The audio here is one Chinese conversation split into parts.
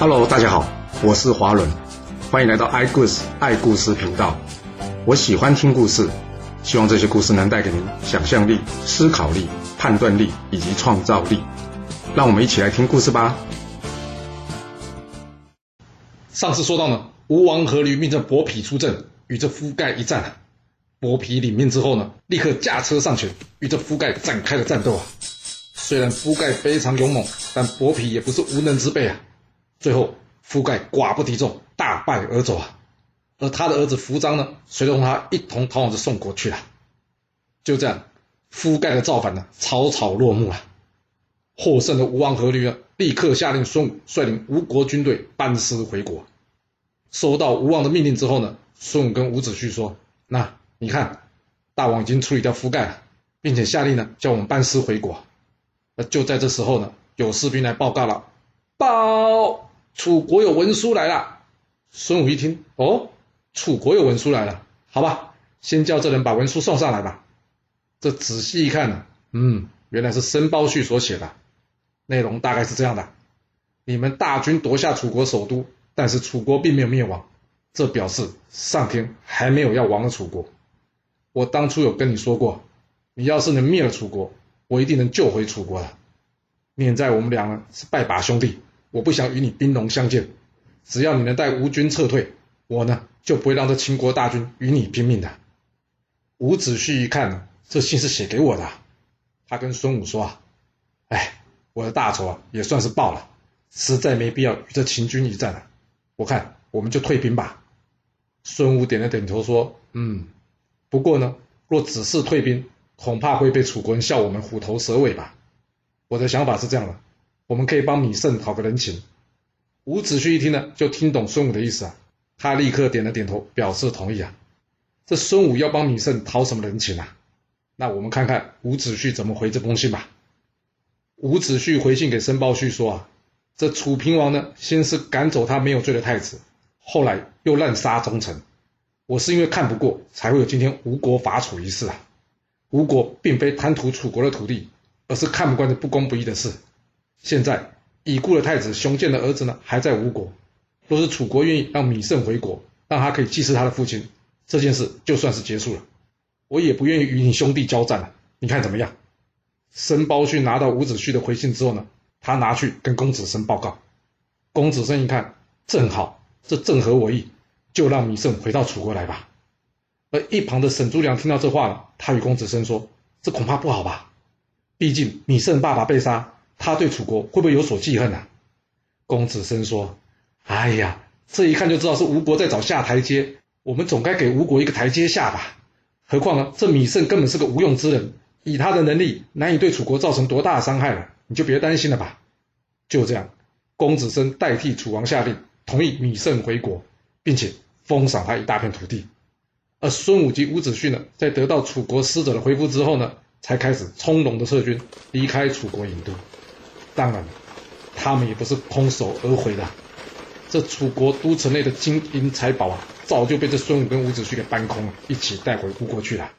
Hello，大家好，我是华伦，欢迎来到爱故事爱故事频道。我喜欢听故事，希望这些故事能带给您想象力、思考力、判断力以及创造力。让我们一起来听故事吧。上次说到呢，吴王阖闾命这伯嚭出阵，与这夫盖一战啊。伯嚭领命之后呢，立刻驾车上前，与这夫盖展开了战斗啊。虽然夫盖非常勇猛，但伯嚭也不是无能之辈啊。最后，夫盖寡不敌众，大败而走啊。而他的儿子夫张呢，随同他一同逃往这宋国去了。就这样，夫盖的造反呢，草草落幕了。获胜的吴王阖闾啊，立刻下令孙武率领吴国军队班师回国。收到吴王的命令之后呢，孙武跟伍子胥说：“那你看，大王已经处理掉夫盖了，并且下令呢，叫我们班师回国。”那就在这时候呢，有士兵来报告了：“报，楚国有文书来了。”孙武一听，哦，楚国有文书来了，好吧，先叫这人把文书送上来吧。这仔细一看呢，嗯，原来是申包胥所写的，内容大概是这样的：你们大军夺下楚国首都，但是楚国并没有灭亡，这表示上天还没有要亡了楚国。我当初有跟你说过，你要是能灭了楚国，我一定能救回楚国的。念在我们两个是拜把兄弟，我不想与你兵戎相见。只要你能带吴军撤退，我呢就不会让这秦国大军与你拼命的。伍子胥一看，这信是写给我的，他跟孙武说啊：“哎，我的大仇啊也算是报了，实在没必要与这秦军一战了。我看我们就退兵吧。”孙武点了点头说：“嗯，不过呢，若只是退兵，恐怕会被楚国人笑我们虎头蛇尾吧。我的想法是这样的，我们可以帮米胜讨个人情。”伍子胥一听呢，就听懂孙武的意思啊，他立刻点了点头，表示同意啊。这孙武要帮米胜讨什么人情啊？那我们看看伍子胥怎么回这封信吧。伍子胥回信给申包胥说啊，这楚平王呢，先是赶走他没有罪的太子，后来又滥杀忠臣。我是因为看不过，才会有今天吴国伐楚一事啊。吴国并非贪图楚国的土地，而是看不惯这不公不义的事。现在。已故的太子熊建的儿子呢，还在吴国。若是楚国愿意让米胜回国，让他可以祭祀他的父亲，这件事就算是结束了。我也不愿意与你兄弟交战了，你看怎么样？申包胥拿到伍子胥的回信之后呢，他拿去跟公子申报告。公子申一看，正好，这正合我意，就让米胜回到楚国来吧。而一旁的沈朱良听到这话了，他与公子申说：“这恐怕不好吧？毕竟米胜爸爸被杀。”他对楚国会不会有所记恨呢？公子申说：“哎呀，这一看就知道是吴国在找下台阶，我们总该给吴国一个台阶下吧。何况呢，这米胜根本是个无用之人，以他的能力，难以对楚国造成多大的伤害了。你就别担心了吧。”就这样，公子申代替楚王下令，同意米胜回国，并且封赏他一大片土地。而孙武及伍子胥呢，在得到楚国使者的回复之后呢，才开始从容的撤军，离开楚国郢都。当然，他们也不是空手而回的。这楚国都城内的金银财宝啊，早就被这孙武跟伍子胥给搬空了，一起带回吴国去了。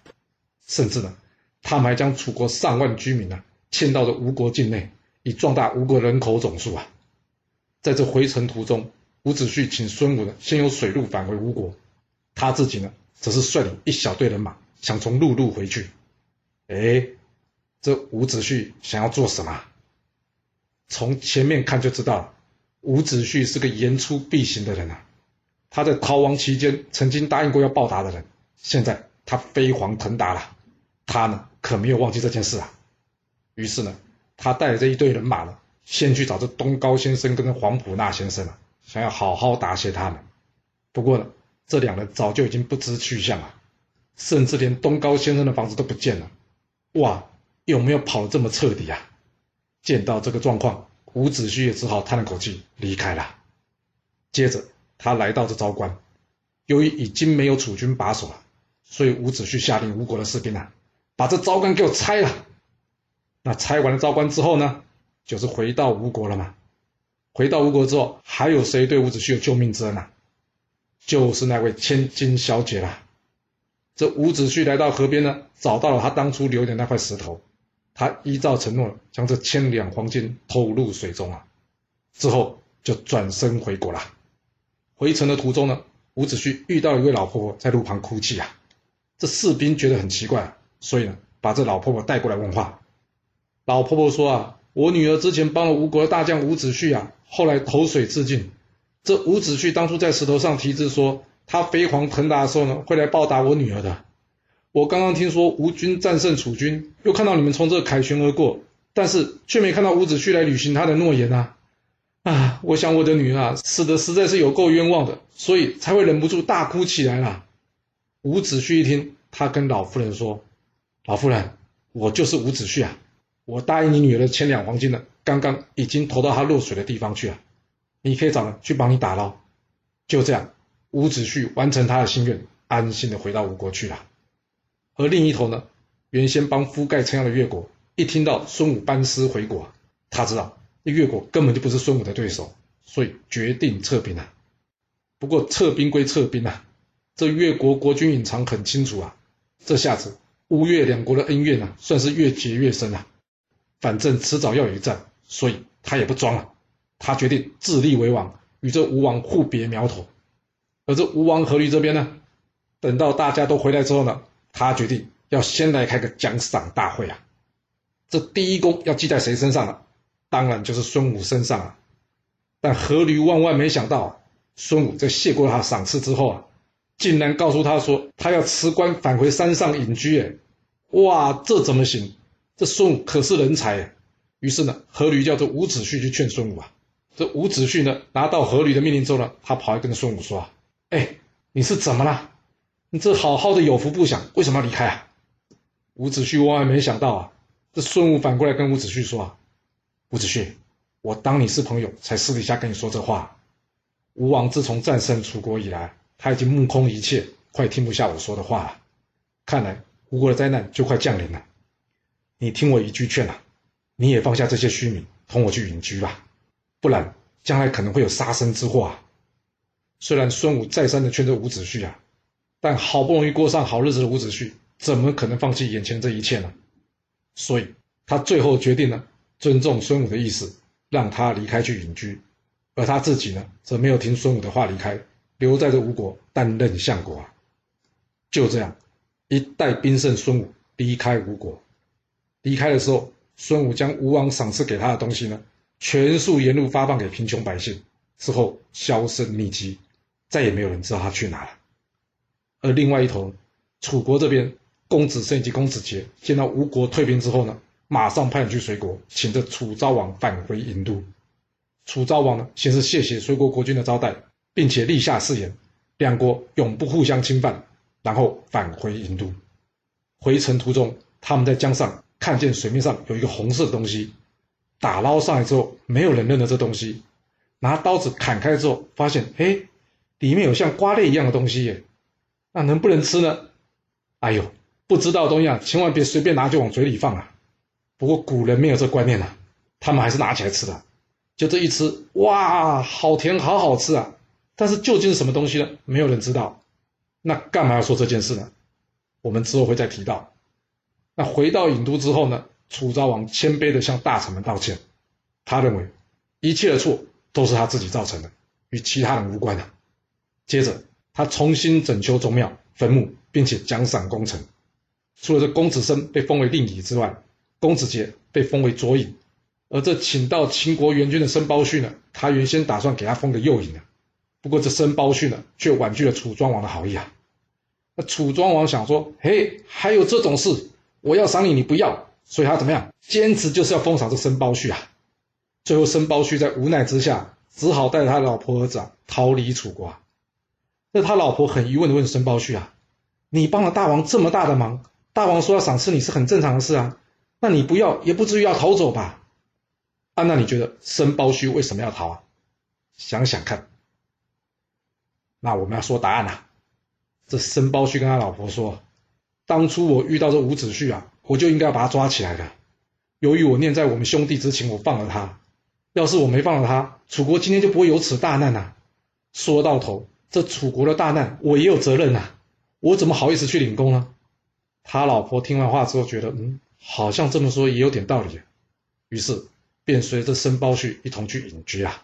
甚至呢，他们还将楚国上万居民呢迁到了吴国境内，以壮大吴国人口总数啊。在这回程途中，伍子胥请孙武呢先由水路返回吴国，他自己呢则是率领一小队人马想从陆路回去。哎，这伍子胥想要做什么？从前面看就知道了，伍子胥是个言出必行的人啊。他在逃亡期间曾经答应过要报答的人，现在他飞黄腾达了，他呢可没有忘记这件事啊。于是呢，他带着这一队人马呢，先去找这东高先生跟黄埔纳先生了，想要好好答谢他们。不过呢，这两人早就已经不知去向了，甚至连东高先生的房子都不见了。哇，有没有跑得这么彻底啊？见到这个状况，伍子胥也只好叹了口气离开了。接着，他来到这昭关，由于已经没有楚军把守了，所以伍子胥下令吴国的士兵啊，把这昭关给我拆了。那拆完了昭关之后呢，就是回到吴国了嘛。回到吴国之后，还有谁对伍子胥有救命之恩啊？就是那位千金小姐了。这伍子胥来到河边呢，找到了他当初留的那块石头。他依照承诺，将这千两黄金投入水中啊。之后，就转身回国了。回程的途中呢，伍子胥遇到一位老婆婆在路旁哭泣啊。这士兵觉得很奇怪，所以呢，把这老婆婆带过来问话。老婆婆说啊，我女儿之前帮了吴国的大将伍子胥啊，后来投水自尽。这伍子胥当初在石头上题字说，他飞黄腾达的时候呢，会来报答我女儿的。我刚刚听说吴军战胜楚军，又看到你们从这凯旋而过，但是却没看到伍子胥来履行他的诺言啊！啊，我想我的女儿啊，死的实在是有够冤枉的，所以才会忍不住大哭起来啦。伍子胥一听，他跟老夫人说：“老夫人，我就是伍子胥啊，我答应你女儿的千两黄金呢，刚刚已经投到她落水的地方去了，你可以找人去帮你打捞。”就这样，伍子胥完成他的心愿，安心的回到吴国去了。而另一头呢，原先帮夫盖撑腰的越国，一听到孙武班师回国，他知道那越国根本就不是孙武的对手，所以决定撤兵啊。不过撤兵归撤兵啊，这越国国君隐藏很清楚啊，这下子吴越两国的恩怨啊，算是越结越深啊。反正迟早要有一战，所以他也不装了，他决定自立为王，与这吴王互别苗头。而这吴王阖闾这边呢，等到大家都回来之后呢。他决定要先来开个奖赏大会啊！这第一功要记在谁身上了？当然就是孙武身上啊！但阖闾万万没想到，孙武在谢过他赏赐之后啊，竟然告诉他说他要辞官返回山上隐居。哎，哇，这怎么行？这孙武可是人才！于是呢，阖闾叫做伍子胥去劝孙武啊。这伍子胥呢，拿到阖闾的命令之后呢，他跑来跟孙武说啊：“哎，你是怎么了？”你这好好的有福不享，为什么要离开啊？伍子胥万万没想到啊，这孙武反过来跟伍子胥说啊：“伍子胥，我当你是朋友，才私底下跟你说这话。吴王自从战胜楚国以来，他已经目空一切，快听不下我说的话了。看来吴国的灾难就快降临了。你听我一句劝啊，你也放下这些虚名，同我去隐居吧，不然将来可能会有杀身之祸啊。”虽然孙武再三的劝着伍子胥啊。但好不容易过上好日子的伍子胥，怎么可能放弃眼前这一切呢？所以，他最后决定了尊重孙武的意思，让他离开去隐居，而他自己呢，则没有听孙武的话离开，留在这吴国担任相国啊。就这样，一代兵圣孙武离开吴国。离开的时候，孙武将吴王赏赐给他的东西呢，全数沿路发放给贫穷百姓，之后销声匿迹，再也没有人知道他去哪了。而另外一头，楚国这边，公子胜以及公子杰见到吴国退兵之后呢，马上派人去随国，请这楚昭王返回郢都。楚昭王呢，先是谢谢随国国君的招待，并且立下誓言，两国永不互相侵犯，然后返回郢都。回程途中，他们在江上看见水面上有一个红色的东西，打捞上来之后，没有人认得这东西，拿刀子砍开之后，发现，哎，里面有像瓜类一样的东西耶。那能不能吃呢？哎呦，不知道的东西啊，千万别随便拿就往嘴里放啊！不过古人没有这观念啊，他们还是拿起来吃的。就这一吃，哇，好甜，好好吃啊！但是究竟是什么东西呢？没有人知道。那干嘛要说这件事呢？我们之后会再提到。那回到郢都之后呢，楚昭王谦卑的向大臣们道歉，他认为一切的错都是他自己造成的，与其他人无关的。接着。他重新整修宗庙、坟墓，并且奖赏功臣。除了这公子申被封为令尹之外，公子杰被封为左尹。而这请到秦国援军的申包胥呢，他原先打算给他封个右尹的。不过这申包胥呢，却婉拒了楚庄王的好意啊。那楚庄王想说：“嘿，还有这种事？我要赏你，你不要。”所以他怎么样？坚持就是要封赏这申包胥啊。最后申包胥在无奈之下，只好带着他老婆儿子啊逃离楚国。啊那他老婆很疑问的问申包胥啊：“你帮了大王这么大的忙，大王说要赏赐你是很正常的事啊，那你不要也不至于要逃走吧？”啊，那你觉得申包胥为什么要逃啊？想想看。那我们要说答案啊。这申包胥跟他老婆说：“当初我遇到这伍子胥啊，我就应该要把他抓起来的。由于我念在我们兄弟之情，我放了他。要是我没放了他，楚国今天就不会有此大难呐。说到头。”这楚国的大难，我也有责任呐！我怎么好意思去领功呢？他老婆听完话之后，觉得嗯，好像这么说也有点道理，于是便随着申包胥一同去隐居啊。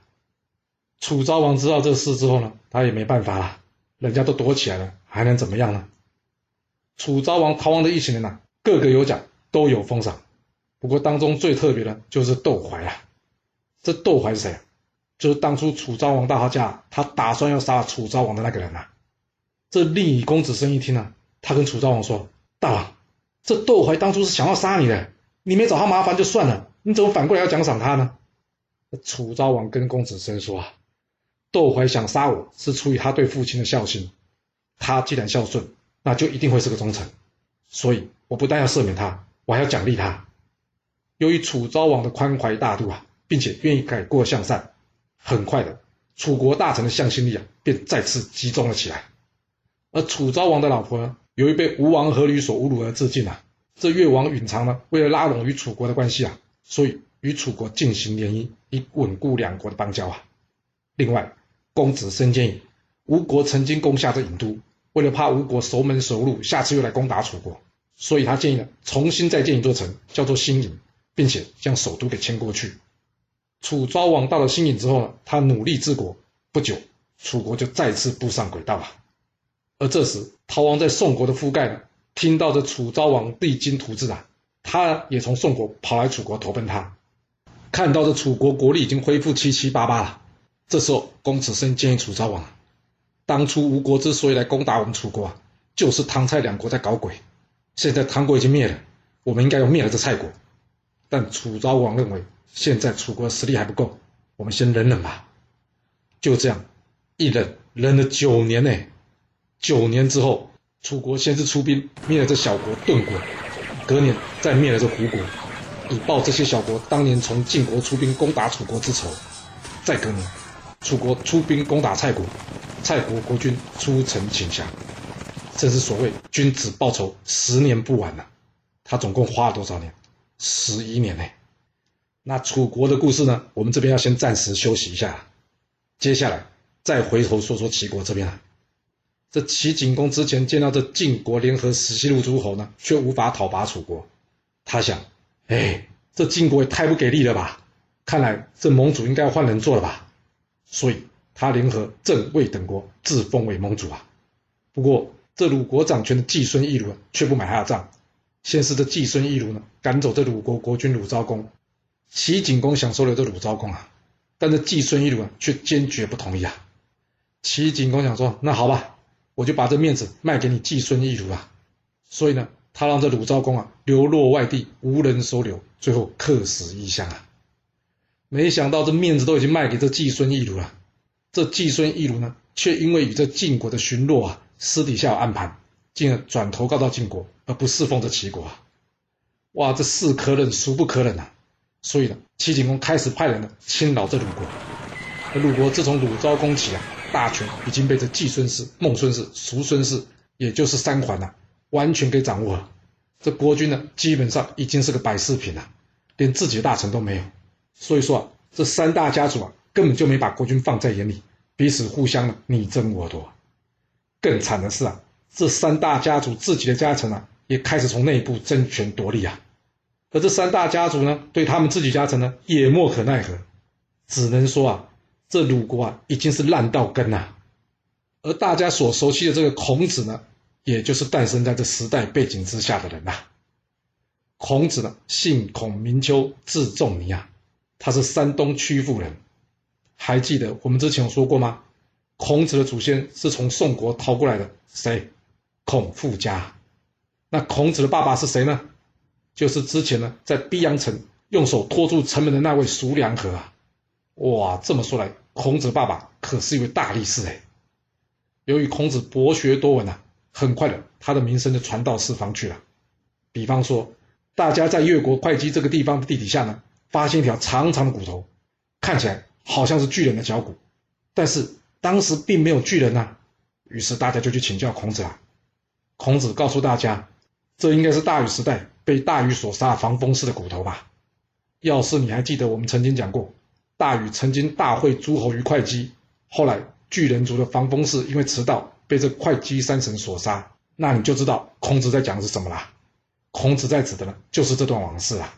楚昭王知道这事之后呢，他也没办法了，人家都躲起来了，还能怎么样呢？楚昭王逃亡的一行人呐，个个有奖，都有封赏。不过当中最特别的就是窦怀啊，这窦怀是谁？就是当初楚昭王大号驾，他打算要杀楚昭王的那个人啊。这令尹公子申一听呢，他跟楚昭王说：“大王，这窦怀当初是想要杀你的，你没找他麻烦就算了，你怎么反过来要奖赏他呢？”楚昭王跟公子申说：“啊，窦怀想杀我是出于他对父亲的孝心，他既然孝顺，那就一定会是个忠臣，所以我不但要赦免他，我还要奖励他。由于楚昭王的宽怀大度啊，并且愿意改过向善。”很快的，楚国大臣的向心力啊，便再次集中了起来。而楚昭王的老婆呢，由于被吴王阖闾所侮辱而自尽啊。这越王允常呢，为了拉拢与楚国的关系啊，所以与楚国进行联姻，以稳固两国的邦交啊。另外，公子申建议，吴国曾经攻下这郢都，为了怕吴国熟门熟路，下次又来攻打楚国，所以他建议呢，重新再建一座城，叫做新郢，并且将首都给迁过去。楚昭王到了新郢之后呢，他努力治国，不久，楚国就再次步上轨道了。而这时，逃亡在宋国的覆盖，听到这楚昭王励精图治啊，他也从宋国跑来楚国投奔他。看到这楚国国力已经恢复七七八八了，这时候公子申建议楚昭王，当初吴国之所以来攻打我们楚国啊，就是唐蔡两国在搞鬼。现在唐国已经灭了，我们应该要灭了这蔡国。但楚昭王认为。现在楚国实力还不够，我们先忍忍吧。就这样，一忍忍了九年呢。九年之后，楚国先是出兵灭了这小国顿国，隔年再灭了这胡国，以报这些小国当年从晋国出兵攻打楚国之仇。再隔年，楚国出兵攻打蔡国，蔡国国君出城请降。正是所谓君子报仇，十年不晚呐。他总共花了多少年？十一年呢。那楚国的故事呢？我们这边要先暂时休息一下，接下来再回头说说齐国这边啊。这齐景公之前见到这晋国联合十七路诸侯呢，却无法讨伐楚国。他想，哎，这晋国也太不给力了吧？看来这盟主应该要换人做了吧？所以他联合郑、魏等国自封为盟主啊。不过这鲁国掌权的季孙义鲁却不买他的账，先是这季孙义鲁呢赶走这鲁国国君鲁昭公。齐景公想收留这鲁昭公啊，但是季孙一鲁啊却坚决不同意啊。齐景公想说：“那好吧，我就把这面子卖给你季孙一鲁啊。”所以呢，他让这鲁昭公啊流落外地，无人收留，最后客死异乡啊。没想到这面子都已经卖给这季孙一鲁了，这季孙一鲁呢，却因为与这晋国的巡逻啊私底下有暗盘，进而转投告到晋国，而不侍奉这齐国啊。哇，这是可忍，孰不可忍啊！所以呢，齐景公开始派人呢侵扰这鲁国。而鲁国自从鲁昭公起啊，大权已经被这季孙氏、孟孙氏、叔孙氏，也就是三桓呐，完全给掌握了。这国君呢，基本上已经是个摆饰品了，连自己的大臣都没有。所以说啊，这三大家族啊，根本就没把国君放在眼里，彼此互相呢你争我夺。更惨的是啊，这三大家族自己的家臣啊，也开始从内部争权夺利啊。而这三大家族呢，对他们自己家臣呢，也莫可奈何，只能说啊，这鲁国啊，已经是烂到根呐。而大家所熟悉的这个孔子呢，也就是诞生在这时代背景之下的人呐。孔子呢，姓孔，名丘，字仲尼啊，他是山东曲阜人。还记得我们之前有说过吗？孔子的祖先是从宋国逃过来的，谁？孔父家。那孔子的爸爸是谁呢？就是之前呢，在逼阳城用手托住城门的那位叔良和啊，哇，这么说来，孔子爸爸可是一位大力士哎。由于孔子博学多闻啊，很快的，他的名声就传到四方去了。比方说，大家在越国会稽这个地方的地底下呢，发现一条长长的骨头，看起来好像是巨人的脚骨，但是当时并没有巨人呐。于是大家就去请教孔子啊。孔子告诉大家，这应该是大禹时代。被大禹所杀防风氏的骨头吧？要是你还记得我们曾经讲过，大禹曾经大会诸侯于会稽，后来巨人族的防风氏因为迟到被这会稽山神所杀，那你就知道孔子在讲的是什么啦。孔子在指的呢，就是这段往事啊。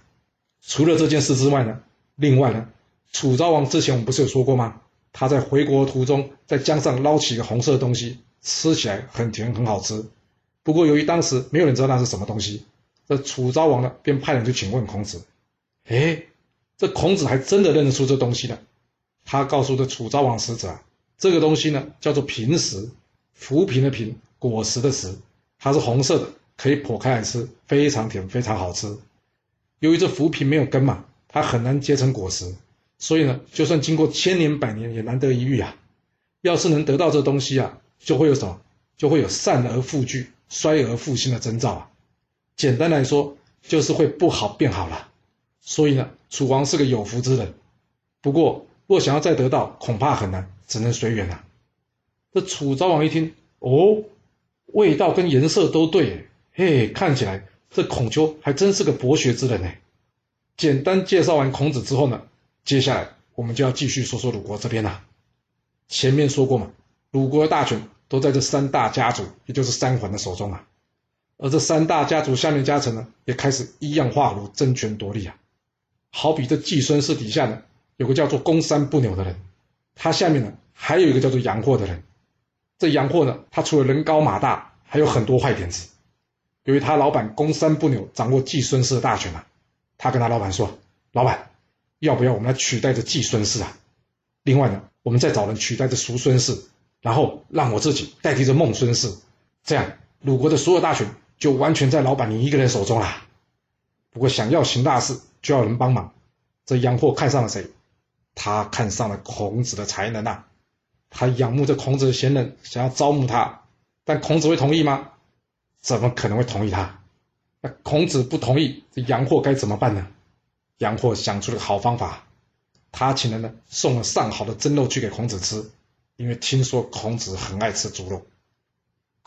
除了这件事之外呢，另外呢，楚昭王之前我们不是有说过吗？他在回国途中在江上捞起一个红色的东西，吃起来很甜很好吃。不过由于当时没有人知道那是什么东西，这楚昭王呢便派人去请问孔子。哎，这孔子还真的认得出这东西了。他告诉这楚昭王使者啊，这个东西呢叫做平时，浮萍的萍，果实的实，它是红色的，可以剖开来吃，非常甜，非常好吃。由于这浮萍没有根嘛，它很难结成果实，所以呢，就算经过千年百年也难得一遇啊。要是能得到这东西啊，就会有什么？就会有善而复聚。衰而复兴的征兆啊，简单来说就是会不好变好了。所以呢，楚王是个有福之人。不过，若想要再得到，恐怕很难，只能随缘了。这楚昭王一听，哦，味道跟颜色都对，嘿，看起来这孔丘还真是个博学之人呢。简单介绍完孔子之后呢，接下来我们就要继续说说鲁国这边了。前面说过嘛，鲁国的大权。都在这三大家族，也就是三桓的手中啊。而这三大家族下面家臣呢，也开始一样化如争权夺利啊。好比这季孙氏底下呢，有个叫做公三不扭的人，他下面呢还有一个叫做杨霍的人。这杨霍呢，他除了人高马大，还有很多坏点子。由于他老板公三不扭掌握季孙氏的大权啊，他跟他老板说：“老板，要不要我们来取代这季孙氏啊？另外呢，我们再找人取代这叔孙氏。”然后让我自己代替这孟孙氏，这样鲁国的所有大权就完全在老板你一个人手中啦。不过想要行大事，就要人帮忙。这杨霍看上了谁？他看上了孔子的才能啊！他仰慕着孔子的贤能，想要招募他。但孔子会同意吗？怎么可能会同意他？那孔子不同意，这杨霍该怎么办呢？杨霍想出了个好方法，他请人呢送了上好的蒸肉去给孔子吃。因为听说孔子很爱吃猪肉，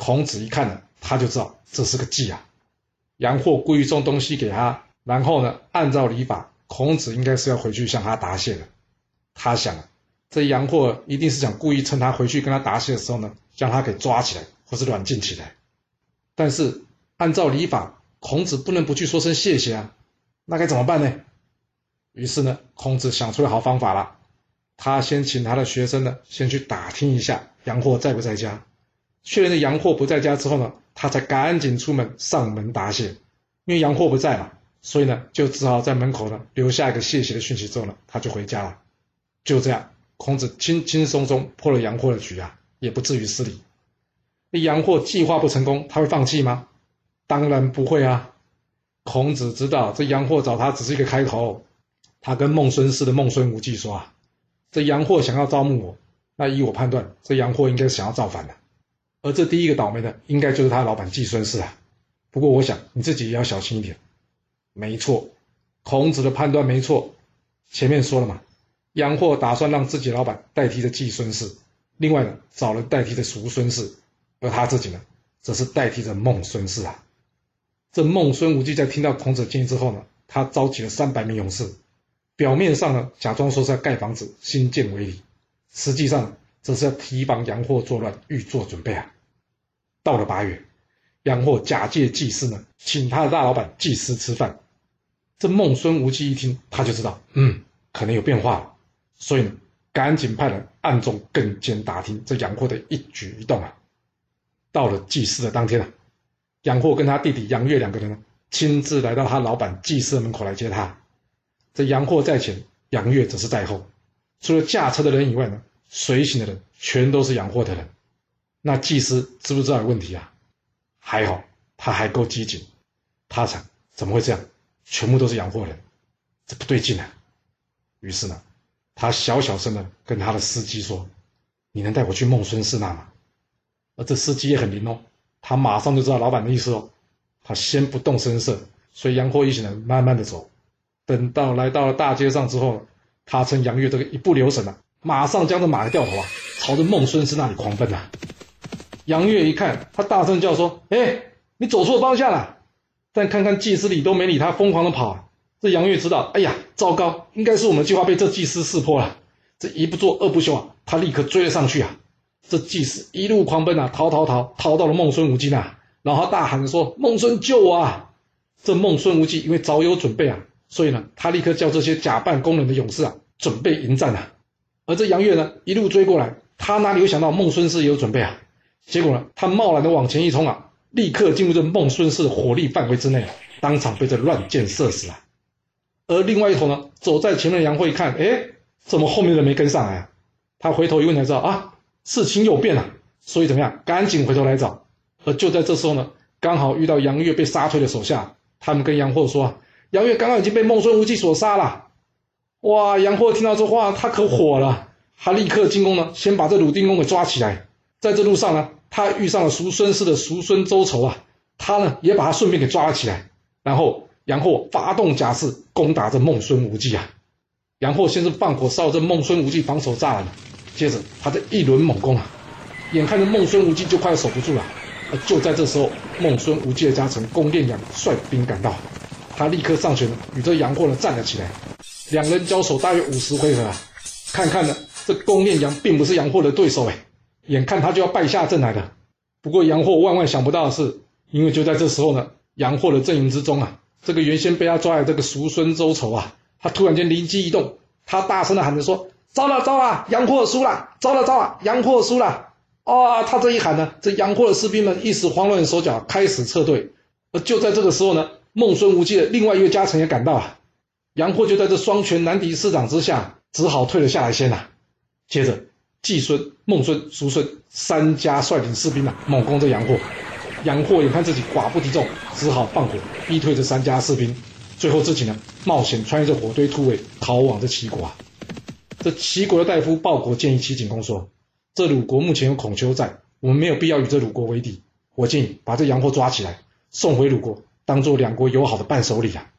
孔子一看呢，他就知道这是个计啊。杨霍故意送东西给他，然后呢，按照礼法，孔子应该是要回去向他答谢的。他想，这杨霍一定是想故意趁他回去跟他答谢的时候呢，将他给抓起来，或是软禁起来。但是按照礼法，孔子不能不去说声谢谢啊，那该怎么办呢？于是呢，孔子想出了好方法了。他先请他的学生呢，先去打听一下杨霍在不在家。确认了杨霍不在家之后呢，他才赶紧出门上门答谢。因为杨霍不在嘛，所以呢，就只好在门口呢留下一个谢谢的讯息之后呢，他就回家了。就这样，孔子轻轻松松破了杨霍的局啊，也不至于失礼。那杨霍计划不成功，他会放弃吗？当然不会啊。孔子知道这杨霍找他只是一个开头，他跟孟孙氏的孟孙无忌说啊。这杨霍想要招募我，那依我判断，这杨霍应该是想要造反的。而这第一个倒霉的，应该就是他老板季孙氏啊。不过我想你自己也要小心一点。没错，孔子的判断没错。前面说了嘛，杨霍打算让自己老板代替着季孙氏，另外呢，找人代替着叔孙氏，而他自己呢，则是代替着孟孙氏啊。这孟孙无忌在听到孔子的建议之后呢，他召集了三百名勇士。表面上呢，假装说是要盖房子、新建为礼，实际上则是要提防杨霍作乱，预做准备啊。到了八月，杨霍假借祭司呢，请他的大老板祭司吃饭。这孟孙无忌一听，他就知道，嗯，可能有变化了，所以呢，赶紧派人暗中跟监打听这杨霍的一举一动啊。到了祭祀的当天啊，杨霍跟他弟弟杨岳两个人呢，亲自来到他老板祭祀门口来接他。这杨霍在前，杨岳则是在后。除了驾车的人以外呢，随行的人全都是杨霍的人。那祭司知不知道有问题啊？还好，他还够机警。他想，怎么会这样？全部都是杨霍人，这不对劲啊！于是呢，他小小声的跟他的司机说：“你能带我去孟孙氏那吗？”而这司机也很灵哦，他马上就知道老板的意思哦。他先不动声色，所以杨霍一行人慢慢的走。等到来到了大街上之后，他趁杨岳这个一不留神啊，马上将这马的掉头啊，朝着孟孙氏那里狂奔啊。杨岳一看，他大声叫说：“哎，你走错方向了！”但看看祭司里都没理他，疯狂的跑。这杨岳知道，哎呀，糟糕，应该是我们计划被这祭司识破了。这一不做二不休啊，他立刻追了上去啊。这祭司一路狂奔啊，逃逃逃，逃到了孟孙无忌那，然后大喊着说：“孟孙救我啊！”这孟孙无忌因为早有准备啊。所以呢，他立刻叫这些假扮工人的勇士啊，准备迎战啊。而这杨岳呢，一路追过来，他哪里会想到孟孙氏也有准备啊？结果呢，他贸然的往前一冲啊，立刻进入这孟孙氏的火力范围之内，当场被这乱箭射死啊。而另外一头呢，走在前面的杨慧一看，哎，怎么后面的没跟上来啊？他回头一问才知道啊，事情有变啊，所以怎么样，赶紧回头来找。而就在这时候呢，刚好遇到杨岳被杀退的手下，他们跟杨霍说啊，杨岳刚刚已经被孟孙无忌所杀了。哇，杨霍听到这话，他可火了，他立刻进宫呢，先把这鲁定公给抓起来。在这路上呢，他遇上了叔孙氏的叔孙周仇啊，他呢也把他顺便给抓了起来。然后杨霍发动甲士攻打这孟孙无忌啊。杨霍先是放火烧这孟孙无忌防守栅栏，接着他的一轮猛攻啊，眼看着孟孙无忌就快要守不住了。就在这时候，孟孙无忌的家臣公炼阳率兵赶到，他立刻上前与这杨霍呢站了起来。两人交手大约五十回合啊，看看呢，这公炼阳并不是杨霍的对手哎。眼看他就要败下阵来了，不过杨霍万万想不到的是，因为就在这时候呢，杨霍的阵营之中啊，这个原先被他抓来这个叔孙周仇啊，他突然间灵机一动，他大声的喊着说：“糟了糟了，杨霍输了！糟了糟了，杨霍输了！”啊，他这一喊呢，这杨霍的士兵们一时慌乱手脚，开始撤退。而就在这个时候呢，孟孙无忌的另外一位家臣也赶到啊，杨霍就在这双拳难敌四掌之下，只好退了下来先呐。接着。季孙、孟孙、叔孙三家率领士兵啊，猛攻这杨霍。杨霍眼看自己寡不敌众，只好放火逼退这三家士兵。最后自己呢，冒险穿越这火堆突围，逃往这齐国啊。这齐国的大夫鲍国建议齐景公说：“这鲁国目前有孔丘在，我们没有必要与这鲁国为敌。我建议把这杨霍抓起来，送回鲁国，当做两国友好的伴手礼啊。”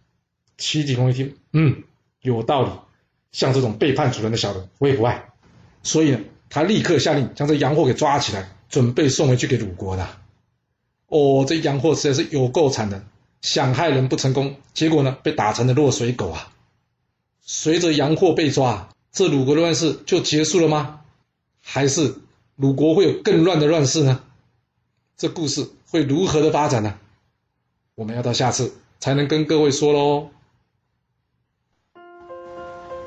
齐景公一听，嗯，有道理。像这种背叛主人的小人，我也不爱。所以呢，他立刻下令将这杨霍给抓起来，准备送回去给鲁国的。哦，这杨霍实在是有够惨的，想害人不成功，结果呢被打成了落水狗啊！随着杨霍被抓，这鲁国的乱世就结束了吗？还是鲁国会有更乱的乱世呢？这故事会如何的发展呢？我们要到下次才能跟各位说喽。